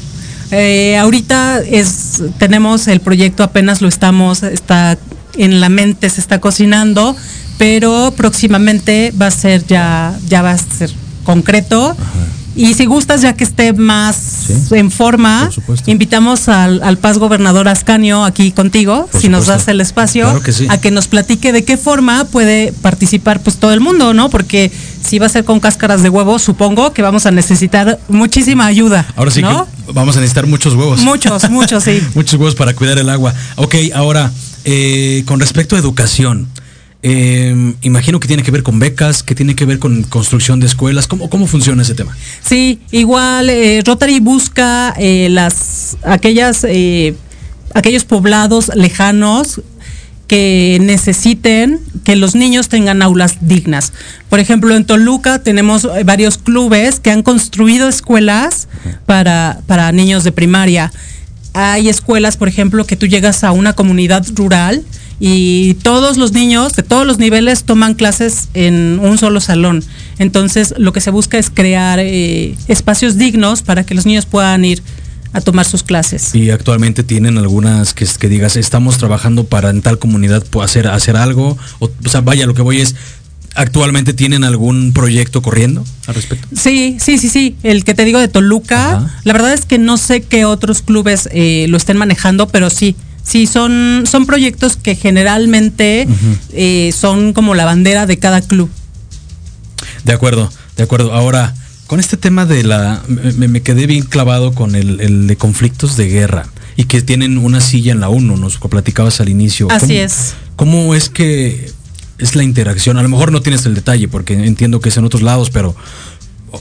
[SPEAKER 5] Eh, ahorita es, tenemos el proyecto, apenas lo estamos, está en la mente, se está cocinando, pero próximamente va a ser ya, ya va a ser concreto. Y si gustas, ya que esté más en forma, invitamos al, Paz Gobernador Ascanio aquí contigo, si nos das el espacio, a que nos platique de qué forma puede participar pues todo el mundo, ¿no? Porque si va a ser con cáscaras de huevo, supongo que vamos a necesitar muchísima ayuda.
[SPEAKER 3] Ahora sí
[SPEAKER 5] ¿no?
[SPEAKER 3] que vamos a necesitar muchos huevos.
[SPEAKER 5] Muchos, muchos, sí.
[SPEAKER 3] muchos huevos para cuidar el agua. Ok, ahora, eh, con respecto a educación, eh, imagino que tiene que ver con becas, que tiene que ver con construcción de escuelas. ¿Cómo, cómo funciona ese tema?
[SPEAKER 5] Sí, igual eh, Rotary busca eh, las aquellas eh, aquellos poblados lejanos que necesiten que los niños tengan aulas dignas. Por ejemplo, en Toluca tenemos varios clubes que han construido escuelas para, para niños de primaria. Hay escuelas, por ejemplo, que tú llegas a una comunidad rural y todos los niños de todos los niveles toman clases en un solo salón. Entonces lo que se busca es crear eh, espacios dignos para que los niños puedan ir a tomar sus clases.
[SPEAKER 3] Y actualmente tienen algunas que, que digas, estamos trabajando para en tal comunidad hacer, hacer algo, o, sea, vaya, lo que voy es, ¿Actualmente tienen algún proyecto corriendo al respecto?
[SPEAKER 5] Sí, sí, sí, sí. El que te digo de Toluca, la verdad es que no sé qué otros clubes eh, lo estén manejando, pero sí, Sí, son, son proyectos que generalmente eh, son como la bandera de cada club.
[SPEAKER 3] De acuerdo, de acuerdo. Ahora, con este tema de la... Me, quedé bien clavado con el, de conflictos de guerra y que tienen una silla en la ONU, nos platicabas al inicio.
[SPEAKER 5] Así es.
[SPEAKER 3] ¿Cómo es que es la interacción? A lo mejor no tienes el detalle porque entiendo que es en otros lados, pero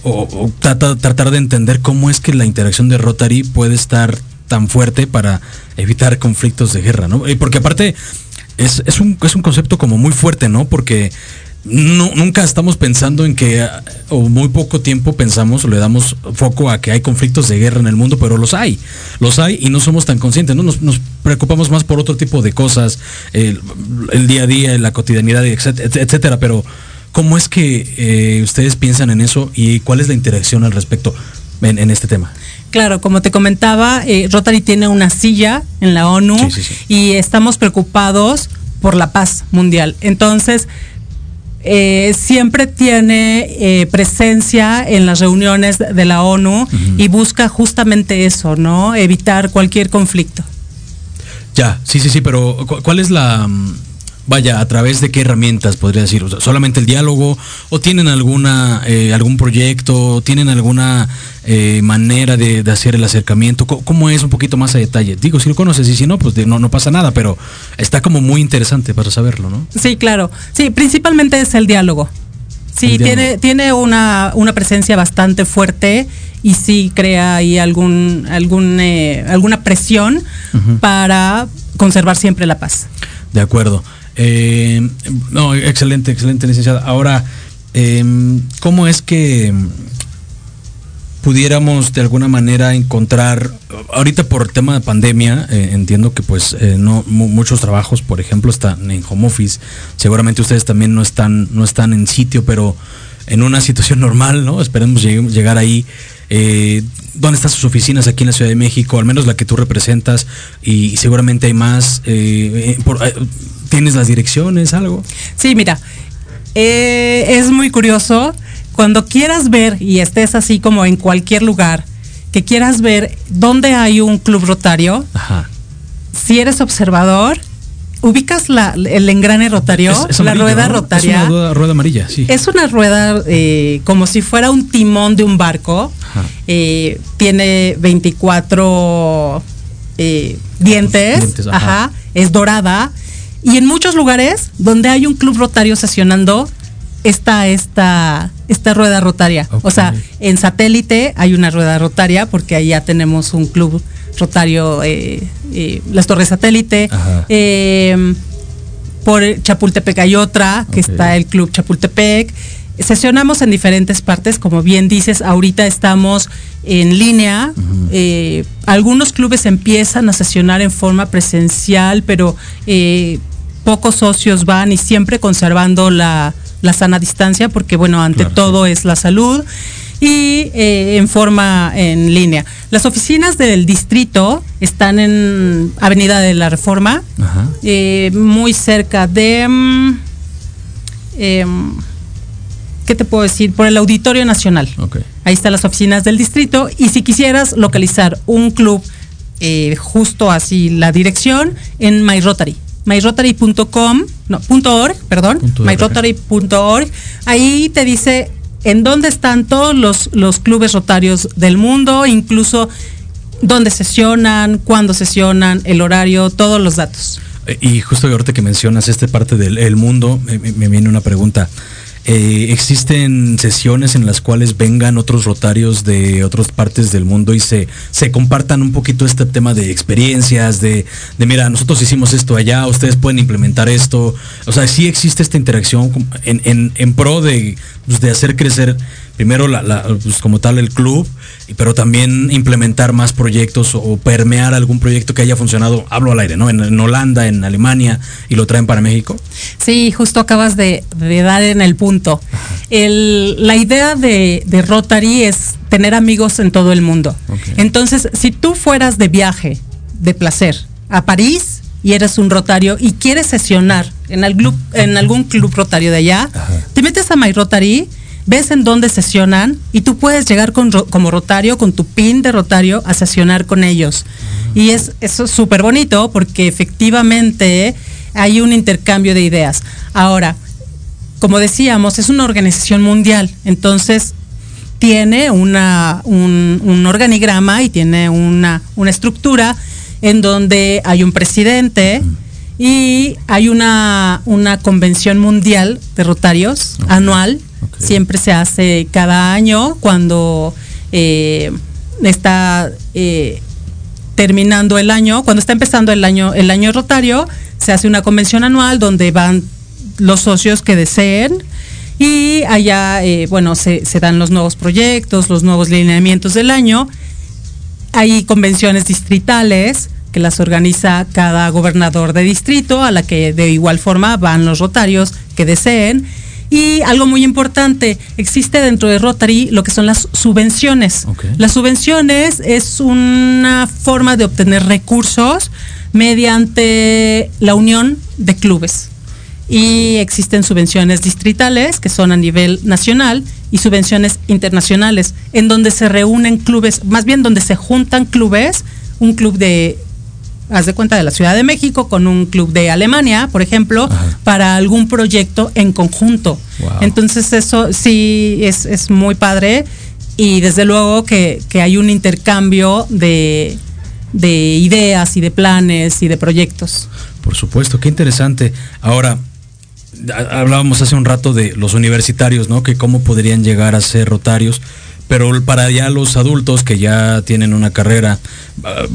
[SPEAKER 3] o, tratar de entender cómo es que la interacción de Rotary puede estar tan fuerte para evitar conflictos de guerra, ¿no? Porque aparte es, es, un, es un concepto como muy fuerte, ¿no? Porque nunca estamos pensando en que, o muy poco tiempo pensamos le damos foco a que hay conflictos de guerra en el mundo, pero los hay, los hay y no somos tan conscientes, ¿no? Nos, preocupamos más por otro tipo de cosas, el, día a día, la cotidianidad, etcétera, pero ¿cómo es que eh, ustedes piensan en eso y cuál es la interacción al respecto en este tema?
[SPEAKER 5] Claro, como te comentaba, eh, Rotary tiene una silla en la ONU y estamos preocupados por la paz mundial. Entonces, eh, siempre tiene eh, presencia en las reuniones de la ONU y busca justamente eso, ¿no? Evitar cualquier conflicto.
[SPEAKER 3] Ya, sí, sí, sí, pero ¿cuál es la mm, vaya, a través de qué herramientas podría decir, solamente el diálogo, o tienen alguna, eh, algún proyecto, tienen alguna eh, manera de, hacer el acercamiento, ¿Cómo, es un poquito más a detalle? Digo, si lo conoces y si no, pues no, no pasa nada, pero está como muy interesante para saberlo, ¿no?
[SPEAKER 5] Sí, claro. Sí, principalmente es el diálogo. Sí, tiene, tiene una, una presencia bastante fuerte y sí crea ahí algún, algún, eh, alguna presión para conservar siempre la paz.
[SPEAKER 3] De acuerdo. Eh, no, excelente, excelente, licenciada. Ahora, em, ¿cómo es que pudiéramos de alguna manera encontrar, ahorita por tema de pandemia, eh, entiendo que pues no muchos trabajos, por ejemplo, están en home office, seguramente ustedes también no están, no están en sitio, pero en una situación normal, ¿no? Esperemos llegar ahí. Eh, ¿Dónde están sus oficinas aquí en la Ciudad de México? Al menos la que tú representas y seguramente hay más. Eh, eh, ¿Tienes las direcciones, algo?
[SPEAKER 5] Sí, mira, es muy curioso. Cuando quieras ver y estés así como en cualquier lugar, que quieras ver dónde hay un club rotario, si eres observador, ubicas la, el engrane rotario, la rueda rotaria.
[SPEAKER 3] Es una rueda, amarilla, sí.
[SPEAKER 5] Es una rueda eh, como si fuera un timón de un barco. Eh, tiene 24 eh, dientes, ajá. es dorada. Y en muchos lugares donde hay un club rotario sesionando, está esta, esta rueda rotaria. O sea, en satélite hay una rueda rotaria porque ahí ya tenemos un club Rotario eh, eh, Las Torres Satélite. Em, por Chapultepec hay otra, que está el Club Chapultepec. Sesionamos en diferentes partes, como bien dices, ahorita estamos en línea. Eh, algunos clubes empiezan a sesionar en forma presencial, pero pocos socios van y siempre conservando la, sana distancia, porque bueno, ante todo es la salud y eh, en forma en línea. Las oficinas del distrito están en Avenida de la Reforma, eh, muy cerca de... Mm, em, ¿Qué te puedo decir? Por el Auditorio Nacional. Ahí están las oficinas del distrito y si quisieras localizar un club eh, justo así la dirección en MyRotary myrotary.com, no, .org, perdón, myrotary.org. Ahí te dice en dónde están todos los, los clubes rotarios del mundo, incluso dónde sesionan, cuándo sesionan, el horario, todos los datos.
[SPEAKER 3] Eh, y justo ahorita que mencionas esta parte del mundo, me, viene una pregunta. Eh, ¿Existen sesiones en las cuales vengan otros rotarios de otras partes del mundo y se, se compartan un poquito este tema de experiencias, de, de, mira, nosotros hicimos esto allá, ustedes pueden implementar esto? O sea, sí existe esta interacción en, en, en pro de, pues, de hacer crecer primero la, pues, como tal el club, pero también implementar más proyectos o permear algún proyecto que haya funcionado, hablo al aire, ¿no? En, Holanda, en Alemania, y lo traen para México.
[SPEAKER 5] Sí, justo acabas de, dar en el punto. la idea de, Rotary es tener amigos en todo el mundo. Entonces, si tú fueras de viaje, de placer, a París, y eres un rotario y quieres sesionar en, en algún club rotario de allá, te metes a My Rotary ves en dónde sesionan y tú puedes llegar como rotario, con tu pin de rotario, a sesionar con ellos. Y es eso es súper bonito porque efectivamente hay un intercambio de ideas. Ahora, como decíamos, es una organización mundial, entonces tiene una, un, organigrama y tiene una, una estructura en donde hay un presidente y hay una, una convención mundial de rotarios anual Siempre se hace cada año cuando eh, está eh, terminando el año, cuando está empezando el año, el año rotario, se hace una convención anual donde van los socios que deseen y allá, eh, bueno, se, se, dan los nuevos proyectos, los nuevos lineamientos del año. Hay convenciones distritales que las organiza cada gobernador de distrito, a la que de igual forma van los rotarios que deseen y algo muy importante, existe dentro de Rotary lo que son las subvenciones. Las subvenciones es una forma de obtener recursos mediante la unión de clubes. Y existen subvenciones distritales, que son a nivel nacional, y subvenciones internacionales, en donde se reúnen clubes, más bien donde se juntan clubes, un club de haz de cuenta de la Ciudad de México con un club de Alemania, por ejemplo, para algún proyecto en conjunto. Entonces eso sí es, muy padre y desde luego que, hay un intercambio de, ideas y de planes y de proyectos.
[SPEAKER 3] Por supuesto, qué interesante. Ahora, hablábamos hace un rato de los universitarios, ¿no? Que cómo podrían llegar a ser rotarios. Pero para ya los adultos que ya tienen una carrera,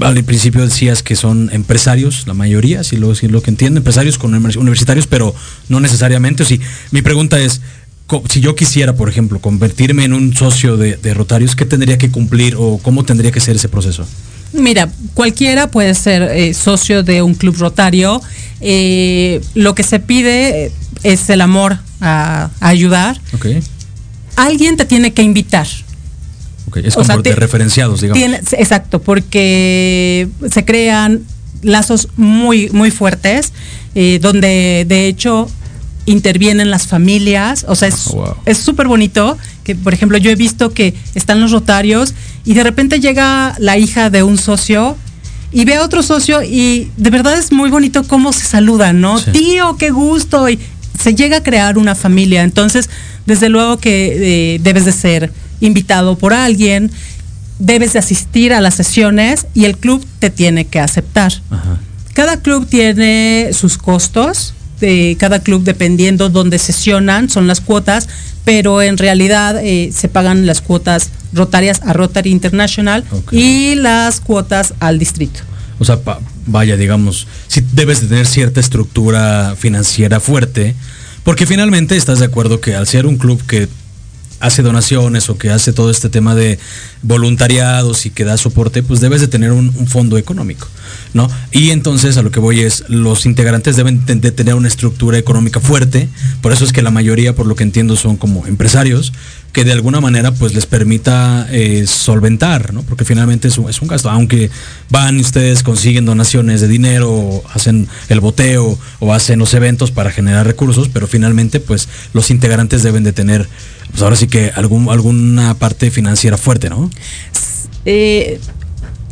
[SPEAKER 3] al principio decías que son empresarios, la mayoría, si lo, si que entiendo, empresarios con universitarios, pero no necesariamente. Sí, mi pregunta es, si yo quisiera, por ejemplo, convertirme en un socio de, Rotarios, ¿qué tendría que cumplir o cómo tendría que ser ese proceso?
[SPEAKER 5] Mira, cualquiera puede ser eh, socio de un club rotario. Eh, lo que se pide es el amor a, ayudar. Alguien te tiene que invitar.
[SPEAKER 3] Es como de referenciados, digamos.
[SPEAKER 5] exacto, porque se crean lazos muy, muy fuertes, eh, donde de hecho intervienen las familias, o sea, es súper bonito que, por ejemplo, yo he visto que están los rotarios y de repente llega la hija de un socio y ve a otro socio y de verdad es muy bonito cómo se saludan, ¿no? Tío, qué gusto, y se llega a crear una familia, entonces, desde luego que eh, debes de ser invitado por alguien, debes de asistir a las sesiones y el club te tiene que aceptar. Cada club tiene sus costos, de cada club dependiendo dónde sesionan, son las cuotas, pero en realidad eh, se pagan las cuotas rotarias a Rotary International y las cuotas al distrito.
[SPEAKER 3] O sea, vaya, digamos, si debes de tener cierta estructura financiera fuerte, porque finalmente estás de acuerdo que al ser un club que hace donaciones o que hace todo este tema de voluntariados y que da soporte, pues debes de tener un, fondo económico, ¿no? Y entonces a lo que voy es, los integrantes deben de tener una estructura económica fuerte, por eso es que la mayoría, por lo que entiendo, son como empresarios, que de alguna manera pues les permita eh, solventar, ¿no? Porque finalmente es un, es un, gasto, aunque van y ustedes consiguen donaciones de dinero, hacen el boteo o hacen los eventos para generar recursos, pero finalmente pues los integrantes deben de tener pues ahora sí que algún, alguna parte financiera fuerte, ¿no?
[SPEAKER 5] Eh,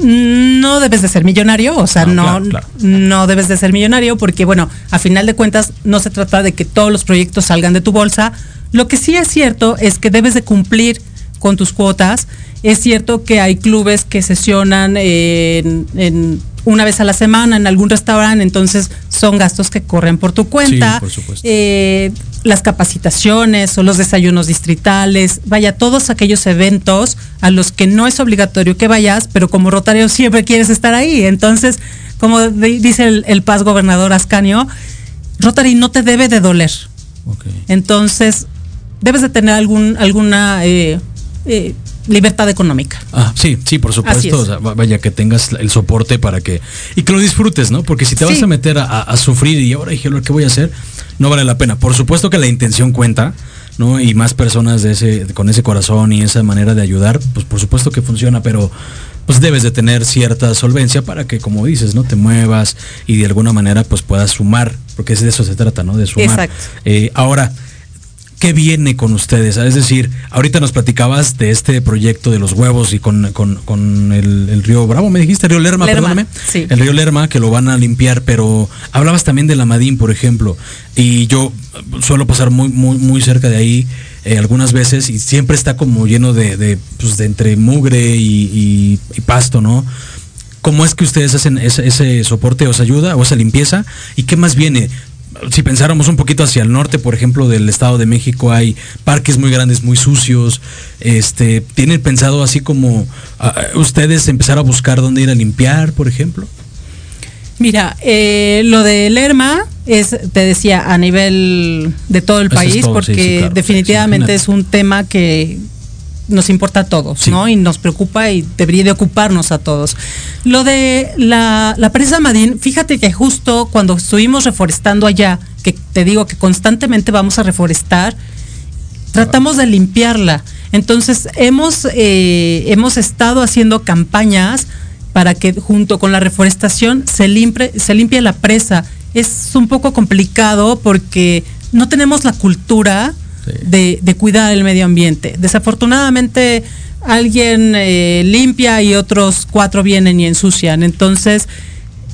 [SPEAKER 5] no debes de ser millonario, o sea, no, no debes de ser millonario porque, bueno, a final de cuentas no se trata de que todos los proyectos salgan de tu bolsa. Lo que sí es cierto es que debes de cumplir con tus cuotas. Es cierto que hay clubes que sesionan en, una vez a la semana en algún restaurante, entonces son gastos que corren por tu cuenta.
[SPEAKER 3] Sí, por supuesto.
[SPEAKER 5] Eh, las capacitaciones o los desayunos distritales, vaya, todos aquellos eventos a los que no es obligatorio que vayas, pero como rotario siempre quieres estar ahí. Entonces, como dice el, paz gobernador Ascanio, Rotary no te debe de doler. Entonces, debes de tener algún, alguna eh, eh, libertad económica.
[SPEAKER 3] Ah, sí, sí, por supuesto. vaya, que tengas el soporte para que. Y que lo disfrutes, ¿no? Porque si te vas a meter a, sufrir y ahora dije, ¿qué voy a hacer? No vale la pena. Por supuesto que la intención cuenta, ¿no? Y más personas de ese, con ese corazón y esa manera de ayudar, pues por supuesto que funciona, pero pues debes de tener cierta solvencia para que, como dices, no te muevas y de alguna manera pues puedas sumar, porque es de eso se trata, ¿no? De sumar. Exacto. Eh, ahora, ¿qué viene con ustedes? Es decir, ahorita nos platicabas de este proyecto de los huevos y con, el, río Bravo, me dijiste, río Lerma, perdóname. El río Lerma, que lo van a limpiar, pero hablabas también de la Madín, por ejemplo, y yo suelo pasar muy, muy, muy cerca de ahí eh, algunas veces y siempre está como lleno de, de, pues, entre mugre y, pasto, ¿no? ¿Cómo es que ustedes hacen ese, ese soporte, os ayuda, o esa limpieza? ¿Y qué más viene? Si pensáramos un poquito hacia el norte, por ejemplo, del Estado de México, hay parques muy grandes, muy sucios. Este, ¿Tienen pensado así como ustedes empezar a buscar dónde ir a limpiar, por ejemplo?
[SPEAKER 5] Mira, eh, lo de Lerma es, te decía, a nivel de todo el país, porque definitivamente es un tema que nos importa a todos, ¿no? Y nos preocupa y debería de ocuparnos a todos. Lo de la, la presa Madín, fíjate que justo cuando estuvimos reforestando allá, que te digo que constantemente vamos a reforestar, tratamos de limpiarla. Entonces hemos, eh, hemos estado haciendo campañas para que junto con la reforestación se limpie, se limpie la presa. Es un poco complicado porque no tenemos la cultura de, cuidar el medio ambiente. Desafortunadamente alguien eh, limpia y otros cuatro vienen y ensucian. Entonces,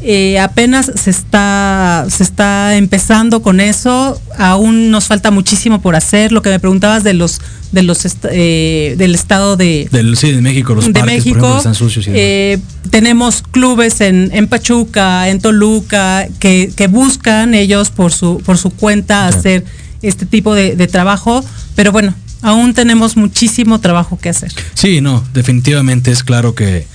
[SPEAKER 5] eh, apenas se está, se está empezando con eso, aún nos falta muchísimo por hacer. Lo que me preguntabas de los, de los eh, del estado de,
[SPEAKER 3] del, sí, de México, los
[SPEAKER 5] de
[SPEAKER 3] parques,
[SPEAKER 5] México,
[SPEAKER 3] por ejemplo, están sucios y
[SPEAKER 5] eh, tenemos clubes en, en Pachuca, en Toluca, que, que buscan ellos por su, por su cuenta hacer este tipo de, de trabajo, pero bueno, aún tenemos muchísimo trabajo que hacer.
[SPEAKER 3] Sí, no, definitivamente es claro que,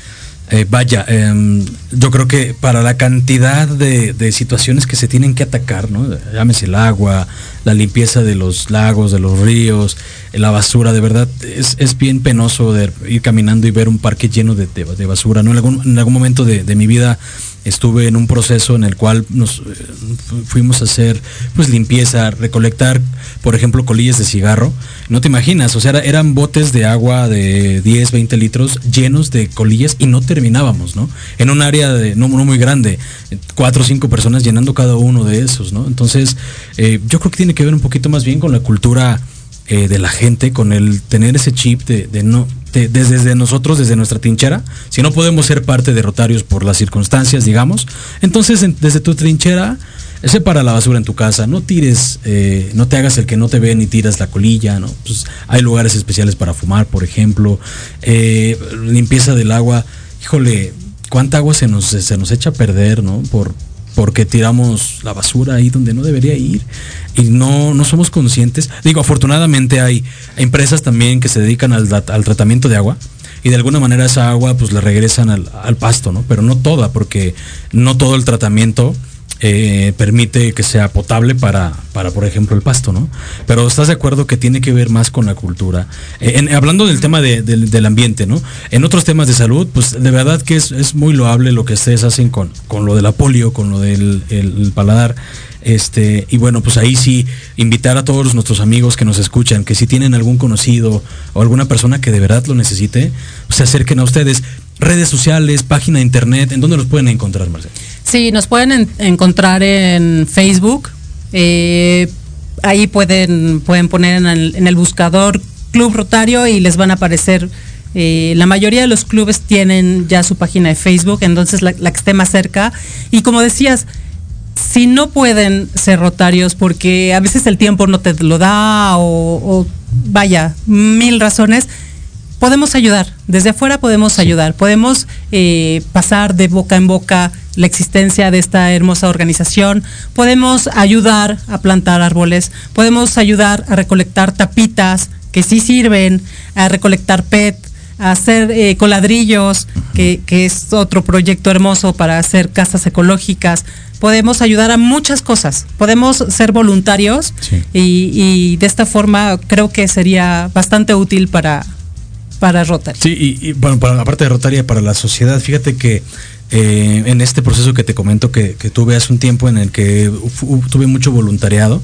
[SPEAKER 3] eh, vaya, em, yo creo que para la cantidad de, situaciones que se tienen que atacar, ¿no? Llámese el agua, la limpieza de los lagos, de los ríos, la basura, de verdad, es, es bien penoso de ir caminando y ver un parque lleno de, de- basura, ¿no? En algún, en algún momento de, mi vida estuve en un proceso en el cual nos eh, fu- fuimos a hacer pues limpieza, recolectar, por ejemplo, colillas de cigarro. No te imaginas, o sea, era- eran botes de agua de 10, 20 litros llenos de colillas y no terminábamos, ¿no? En un área de, no, muy grande, cuatro o cinco personas llenando cada uno de esos, ¿no? Entonces, eh, yo creo que tiene que ver un poquito más bien con la cultura eh, de la gente, con el tener ese chip de, no, de- desde, nosotros, desde nuestra trinchera, si no podemos ser parte de Rotarios por las circunstancias, digamos, entonces en- desde tu trinchera, separa la basura en tu casa, no tires, eh, no te hagas el que no te ve ni tiras la colilla, ¿no? Pues hay lugares especiales para fumar, por ejemplo, limpieza del agua, híjole, cuánta agua se nos, se nos echa a perder, ¿no? Por, porque tiramos la basura ahí donde no debería ir y no, no somos conscientes. Digo, afortunadamente hay empresas también que se dedican al, al tratamiento de agua y de alguna manera esa agua pues la regresan al, al pasto, ¿no? Pero no toda, porque no todo el tratamiento eh, permite que sea potable para, para, por ejemplo, el pasto, ¿no? Pero estás de acuerdo que tiene que ver más con la cultura. Eh, en- hablando del tema de- del- del ambiente, ¿no? En otros temas de salud, pues de verdad que es, es muy loable lo que ustedes hacen con, con lo de la polio, con lo del el- el paladar. Este, y bueno, pues ahí sí, invitar a todos nuestros amigos que nos escuchan, que si tienen algún conocido o alguna persona que de verdad lo necesite, pues, se acerquen a ustedes. Redes sociales, página de internet, ¿en dónde los pueden encontrar, Marcelo?
[SPEAKER 5] Sí, nos pueden en- encontrar en Facebook. eh, ahí pueden, pueden poner en el, en el buscador Club Rotario y les van a aparecer. eh, la mayoría de los clubes tienen ya su página de Facebook, entonces la, la que esté más cerca. Y como decías, si no pueden ser rotarios porque a veces el tiempo no te lo da o, o vaya, mil razones, podemos ayudar. Desde afuera podemos ayudar. Podemos eh, pasar de boca en boca la existencia de esta hermosa organización. Podemos ayudar a plantar árboles. Podemos ayudar a recolectar tapitas que sí sirven, a recolectar PET, a hacer eh, coladrillos, que, que es otro proyecto hermoso para hacer casas ecológicas. Podemos ayudar a muchas cosas. Podemos ser voluntarios
[SPEAKER 3] Sí.
[SPEAKER 5] y, y de esta forma creo que sería bastante útil para, para Rotary.
[SPEAKER 3] Sí, y, y, bueno, para, aparte de Rotaria, para la sociedad, fíjate que eh, en este proceso que te comento que, que tuve hace un tiempo en el que tuve mucho voluntariado,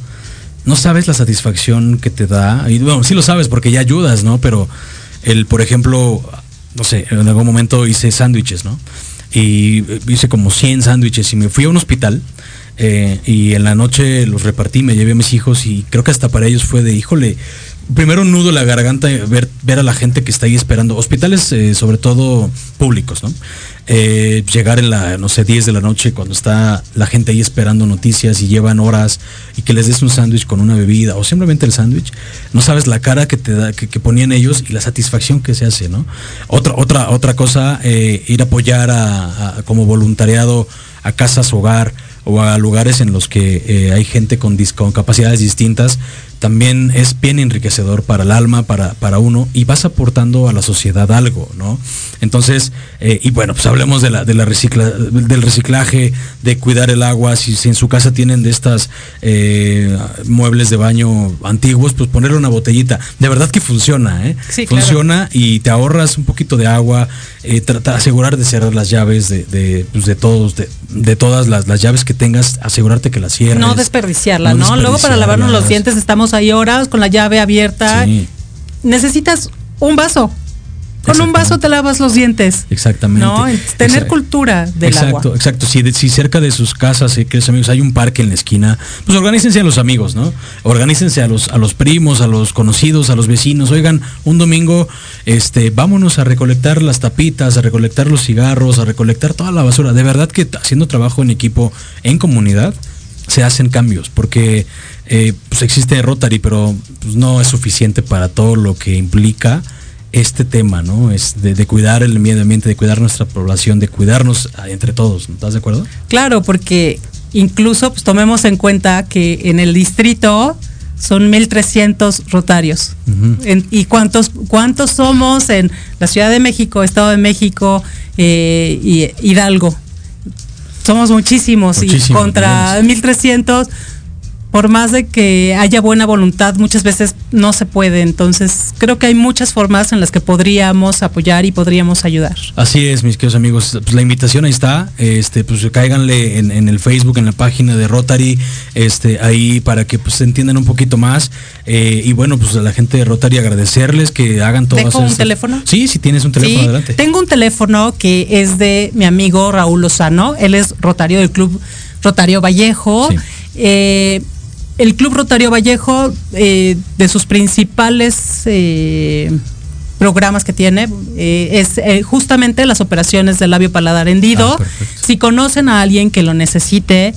[SPEAKER 3] no sabes la satisfacción que te da, y bueno, sí lo sabes porque ya ayudas, ¿no? Pero el, por ejemplo, no sé, en algún momento hice sándwiches, ¿no? Y eh, hice como 100 sándwiches y me fui a un hospital eh, y en la noche los repartí, me llevé a mis hijos y creo que hasta para ellos fue de, híjole, primero un nudo en la garganta ver, ver a la gente que está ahí esperando, hospitales eh, sobre todo públicos, ¿no? Eh, llegar en la, no sé, 10 de la noche cuando está la gente ahí esperando noticias y llevan horas y que les des un sándwich con una bebida o simplemente el sándwich, no sabes la cara que te da, que, ponían ellos y la satisfacción que se hace, ¿no? Otra, otra, otra cosa, eh, ir a apoyar a, como voluntariado a casas hogar o a lugares en los que hay gente con, con capacidades distintas, también es bien enriquecedor para el alma, para, para uno, y vas aportando a la sociedad algo, ¿no? Entonces, eh, y bueno, pues hablemos de la, de la recicla, del reciclaje, de cuidar el agua, si, si en su casa tienen de estas eh, muebles de baño antiguos, pues ponerle una botellita. De verdad que funciona, ¿eh?
[SPEAKER 5] Sí, claro.
[SPEAKER 3] funciona y te ahorras un poquito de agua, eh, trata asegurar de cerrar las llaves de, de, pues, de todos, de, de todas las, las llaves que tengas, asegurarte que las cierres.
[SPEAKER 5] No desperdiciarla, ¿no? Luego para lavarnos los dientes estamos ahí horas con la llave abierta.
[SPEAKER 3] Sí.
[SPEAKER 5] Necesitas un vaso. Con un vaso te lavas los dientes.
[SPEAKER 3] Exactamente.
[SPEAKER 5] No, tener cultura del
[SPEAKER 3] exacto,
[SPEAKER 5] agua.
[SPEAKER 3] Exacto, Si, si cerca de sus casas, y que amigos, hay un parque en la esquina, pues organícense a los amigos, ¿no? Organícense a los, a los primos, a los conocidos, a los vecinos. Oigan, un domingo, este, vámonos a recolectar las tapitas, a recolectar los cigarros, a recolectar toda la basura. De verdad que haciendo trabajo en equipo, en comunidad, se hacen cambios, porque eh, pues existe Rotary, pero pues, no es suficiente para todo lo que implica este tema, ¿no? Es de, cuidar el medio ambiente, de cuidar nuestra población, de cuidarnos entre todos. ¿Estás de acuerdo?
[SPEAKER 5] Claro, porque incluso pues, tomemos en cuenta que en el distrito son 1.300 rotarios. ¿Y cuántos, cuántos somos en la Ciudad de México, Estado de México eh, y Hidalgo? Somos muchísimos, y contra 1.300 por más de que haya buena voluntad, muchas veces no se puede. Entonces, creo que hay muchas formas en las que podríamos apoyar y podríamos ayudar.
[SPEAKER 3] Así es, mis queridos amigos. Pues la invitación ahí está. Este, pues cáiganle en, el Facebook, en la página de Rotary, este, ahí para que pues entiendan un poquito más. Eh, y bueno, pues a la gente de Rotary agradecerles que hagan todo.
[SPEAKER 5] ¿Tengo un teléfono?
[SPEAKER 3] Sí, si tienes un teléfono, adelante.
[SPEAKER 5] Tengo un teléfono que es de mi amigo Raúl Lozano. Él es rotario del Club Rotario Vallejo. Eh, el Club Rotario Vallejo, eh, de sus principales eh, programas que tiene, eh, es justamente las operaciones del labio paladar hendido. Ah, si conocen a alguien que lo necesite,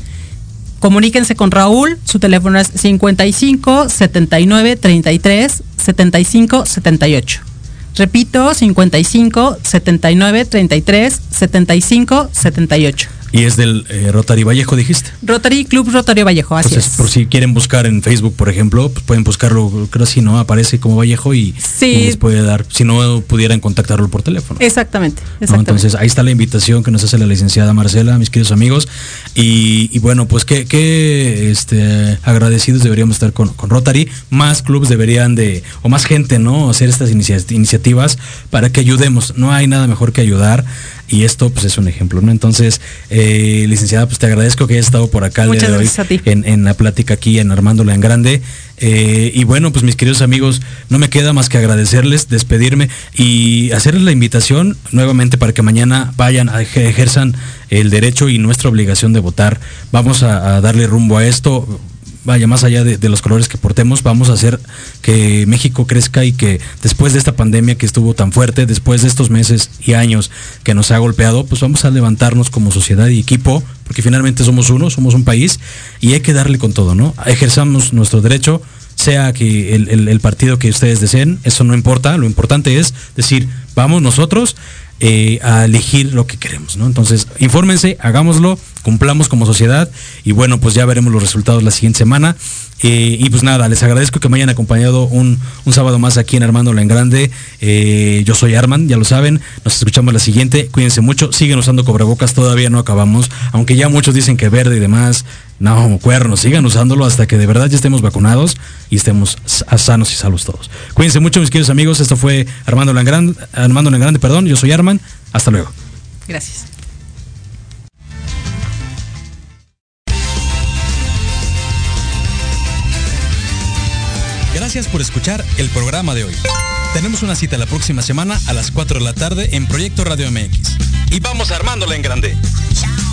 [SPEAKER 5] comuníquense con Raúl. Su teléfono es 55 79 33 75 78. Repito, 55 79 33 75 78.
[SPEAKER 3] Y es del eh, Rotary Vallejo, dijiste.
[SPEAKER 5] Rotary Club Rotary Vallejo, así Entonces,
[SPEAKER 3] por si quieren buscar en Facebook, por ejemplo, pues pueden buscarlo, creo así, ¿no? Aparece como Vallejo y, les puede dar, si no pudieran contactarlo por teléfono.
[SPEAKER 5] Exactamente,
[SPEAKER 3] Entonces, ahí está la invitación que nos hace la licenciada Marcela, mis queridos amigos. Y, bueno, pues qué, este, agradecidos deberíamos estar con, con, Rotary. Más clubes deberían de, o más gente, ¿no? Hacer estas iniciativas para que ayudemos. No hay nada mejor que ayudar y esto pues es un ejemplo, ¿no? Entonces, eh, licenciada, pues te agradezco que hayas estado por acá el día de hoy En, la plática aquí en Armándola en Grande. Eh, y bueno, pues mis queridos amigos, no me queda más que agradecerles, despedirme y hacerles la invitación nuevamente para que mañana vayan, a ejerzan el derecho y nuestra obligación de votar. Vamos a darle rumbo a esto vaya, más allá de, los colores que portemos, vamos a hacer que México crezca y que después de esta pandemia que estuvo tan fuerte, después de estos meses y años que nos ha golpeado, pues vamos a levantarnos como sociedad y equipo, porque finalmente somos uno, somos un país y hay que darle con todo, ¿no? Ejerzamos nuestro derecho, sea que el partido que ustedes deseen, eso no importa, lo importante es decir, vamos nosotros eh, a elegir lo que queremos, ¿no? Entonces, infórmense, hagámoslo, cumplamos como sociedad y bueno, pues ya veremos los resultados la siguiente semana. Eh, y pues nada, les agradezco que me hayan acompañado un, sábado más aquí en Armando en Grande. Eh, yo soy Arman, ya lo saben. Nos escuchamos la siguiente. Cuídense mucho. Siguen usando cobrebocas, todavía no acabamos. Aunque ya muchos dicen que verde y demás. No, cuernos, sigan usándolo hasta que de verdad ya estemos vacunados y estemos sanos y salvos todos. Cuídense mucho, mis queridos amigos. Esto fue Armando en Grande, Armando en Grande, perdón. Yo soy Arman. Hasta luego.
[SPEAKER 5] Gracias.
[SPEAKER 3] Gracias por escuchar el programa de hoy. Tenemos una cita la próxima semana a las 4 de la tarde en Proyecto Radio MX. Y vamos armándola en grande. Chao.